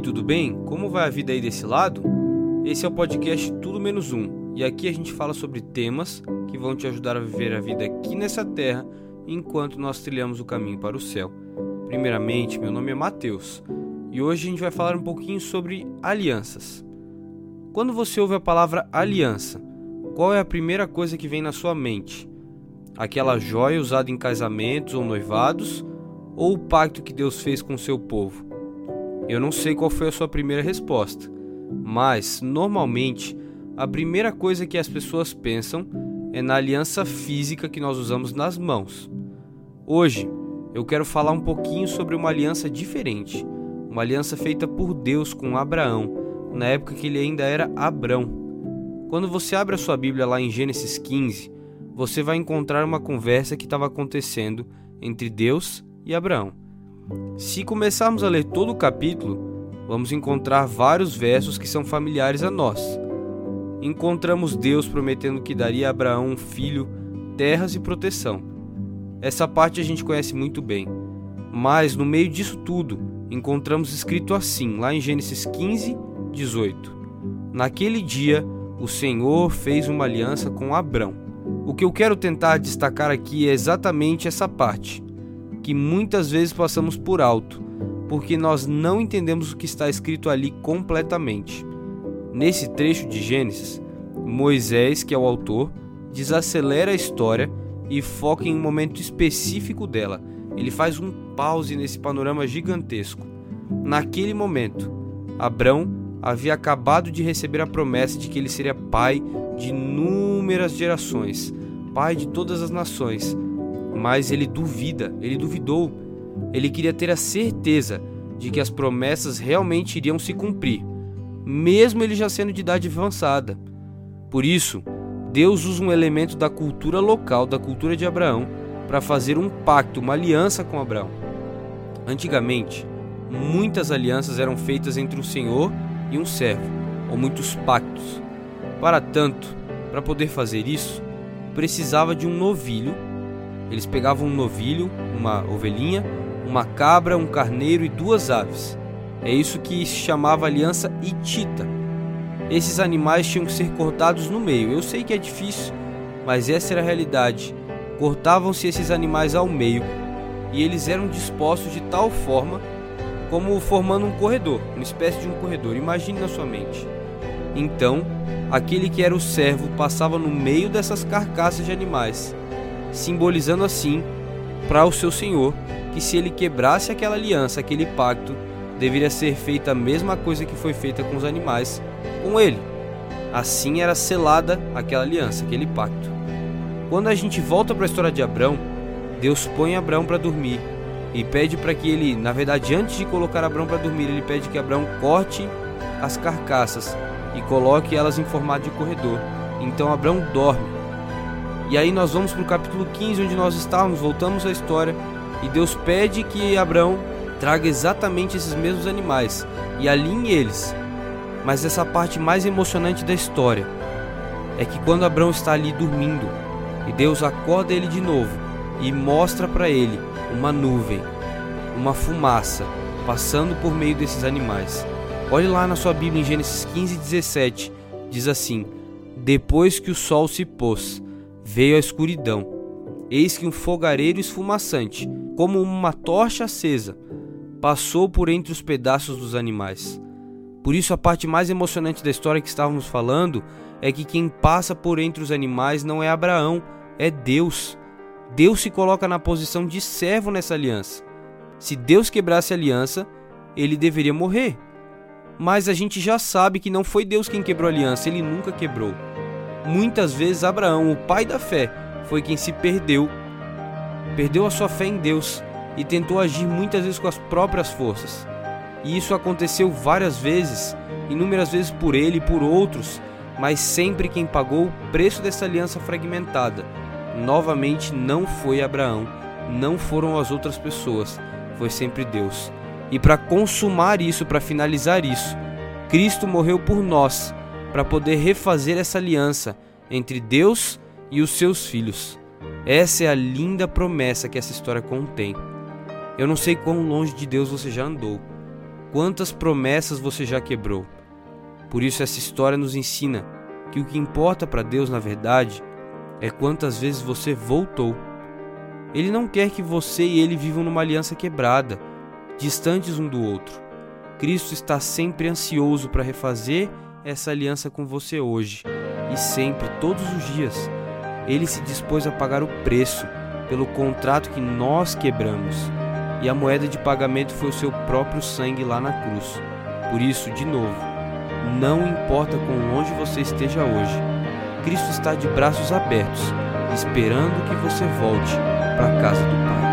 tudo bem? Como vai a vida aí desse lado? Esse é o podcast Tudo Menos Um e aqui a gente fala sobre temas que vão te ajudar a viver a vida aqui nessa terra enquanto nós trilhamos o caminho para o céu. Primeiramente, meu nome é Mateus e hoje a gente vai falar um pouquinho sobre alianças. Quando você ouve a palavra aliança, qual é a primeira coisa que vem na sua mente? Aquela joia usada em casamentos ou noivados ou o pacto que Deus fez com o seu povo? Eu não sei qual foi a sua primeira resposta, mas normalmente a primeira coisa que as pessoas pensam é na aliança física que nós usamos nas mãos. Hoje eu quero falar um pouquinho sobre uma aliança diferente, uma aliança feita por Deus com Abraão, na época que ele ainda era Abrão. Quando você abre a sua Bíblia lá em Gênesis 15, você vai encontrar uma conversa que estava acontecendo entre Deus e Abraão. Se começarmos a ler todo o capítulo, vamos encontrar vários versos que são familiares a nós. Encontramos Deus prometendo que daria a Abraão um filho, terras e proteção. Essa parte a gente conhece muito bem. Mas no meio disso tudo, encontramos escrito assim, lá em Gênesis 15, 18: Naquele dia, o Senhor fez uma aliança com Abrão. O que eu quero tentar destacar aqui é exatamente essa parte que muitas vezes passamos por alto, porque nós não entendemos o que está escrito ali completamente. Nesse trecho de Gênesis, Moisés, que é o autor, desacelera a história e foca em um momento específico dela. Ele faz um pause nesse panorama gigantesco. Naquele momento, Abrão havia acabado de receber a promessa de que ele seria pai de inúmeras gerações, pai de todas as nações, mas ele duvida, ele duvidou. Ele queria ter a certeza de que as promessas realmente iriam se cumprir, mesmo ele já sendo de idade avançada. Por isso, Deus usa um elemento da cultura local, da cultura de Abraão, para fazer um pacto, uma aliança com Abraão. Antigamente, muitas alianças eram feitas entre um senhor e um servo, ou muitos pactos. Para tanto, para poder fazer isso, precisava de um novilho eles pegavam um novilho, uma ovelhinha, uma cabra, um carneiro e duas aves. É isso que se chamava aliança hitita. Esses animais tinham que ser cortados no meio. Eu sei que é difícil, mas essa era a realidade. Cortavam-se esses animais ao meio e eles eram dispostos de tal forma como formando um corredor, uma espécie de um corredor. Imagine na sua mente. Então, aquele que era o servo passava no meio dessas carcaças de animais simbolizando assim para o seu senhor que se ele quebrasse aquela aliança, aquele pacto, deveria ser feita a mesma coisa que foi feita com os animais com ele. Assim era selada aquela aliança, aquele pacto. Quando a gente volta para a história de Abraão, Deus põe Abraão para dormir e pede para que ele, na verdade, antes de colocar Abraão para dormir, ele pede que Abraão corte as carcaças e coloque elas em formato de corredor. Então Abraão dorme e aí nós vamos para o capítulo 15, onde nós estávamos, voltamos à história, e Deus pede que Abraão traga exatamente esses mesmos animais e alinhe eles. Mas essa parte mais emocionante da história é que quando Abraão está ali dormindo, e Deus acorda ele de novo e mostra para ele uma nuvem, uma fumaça passando por meio desses animais. Olhe lá na sua Bíblia em Gênesis 15, 17, diz assim: Depois que o sol se pôs, veio a escuridão. Eis que um fogareiro esfumaçante, como uma tocha acesa, passou por entre os pedaços dos animais. Por isso, a parte mais emocionante da história que estávamos falando é que quem passa por entre os animais não é Abraão, é Deus. Deus se coloca na posição de servo nessa aliança. Se Deus quebrasse a aliança, ele deveria morrer. Mas a gente já sabe que não foi Deus quem quebrou a aliança, ele nunca quebrou. Muitas vezes Abraão, o pai da fé, foi quem se perdeu, perdeu a sua fé em Deus e tentou agir muitas vezes com as próprias forças. E isso aconteceu várias vezes, inúmeras vezes por ele e por outros, mas sempre quem pagou o preço dessa aliança fragmentada, novamente não foi Abraão, não foram as outras pessoas, foi sempre Deus. E para consumar isso, para finalizar isso, Cristo morreu por nós para poder refazer essa aliança entre Deus e os seus filhos. Essa é a linda promessa que essa história contém. Eu não sei quão longe de Deus você já andou, Quantas promessas você já quebrou? Por isso, essa história nos ensina que o que importa para Deus, na verdade, é quantas vezes você voltou. Ele não quer que você e ele vivam numa aliança quebrada, distantes um do outro. Cristo está sempre ansioso para refazer essa aliança com você hoje e sempre, todos os dias. Ele se dispôs a pagar o preço pelo contrato que nós quebramos, e a moeda de pagamento foi o seu próprio sangue lá na cruz. Por isso, de novo, não importa quão longe você esteja hoje, Cristo está de braços abertos, esperando que você volte para a casa do Pai.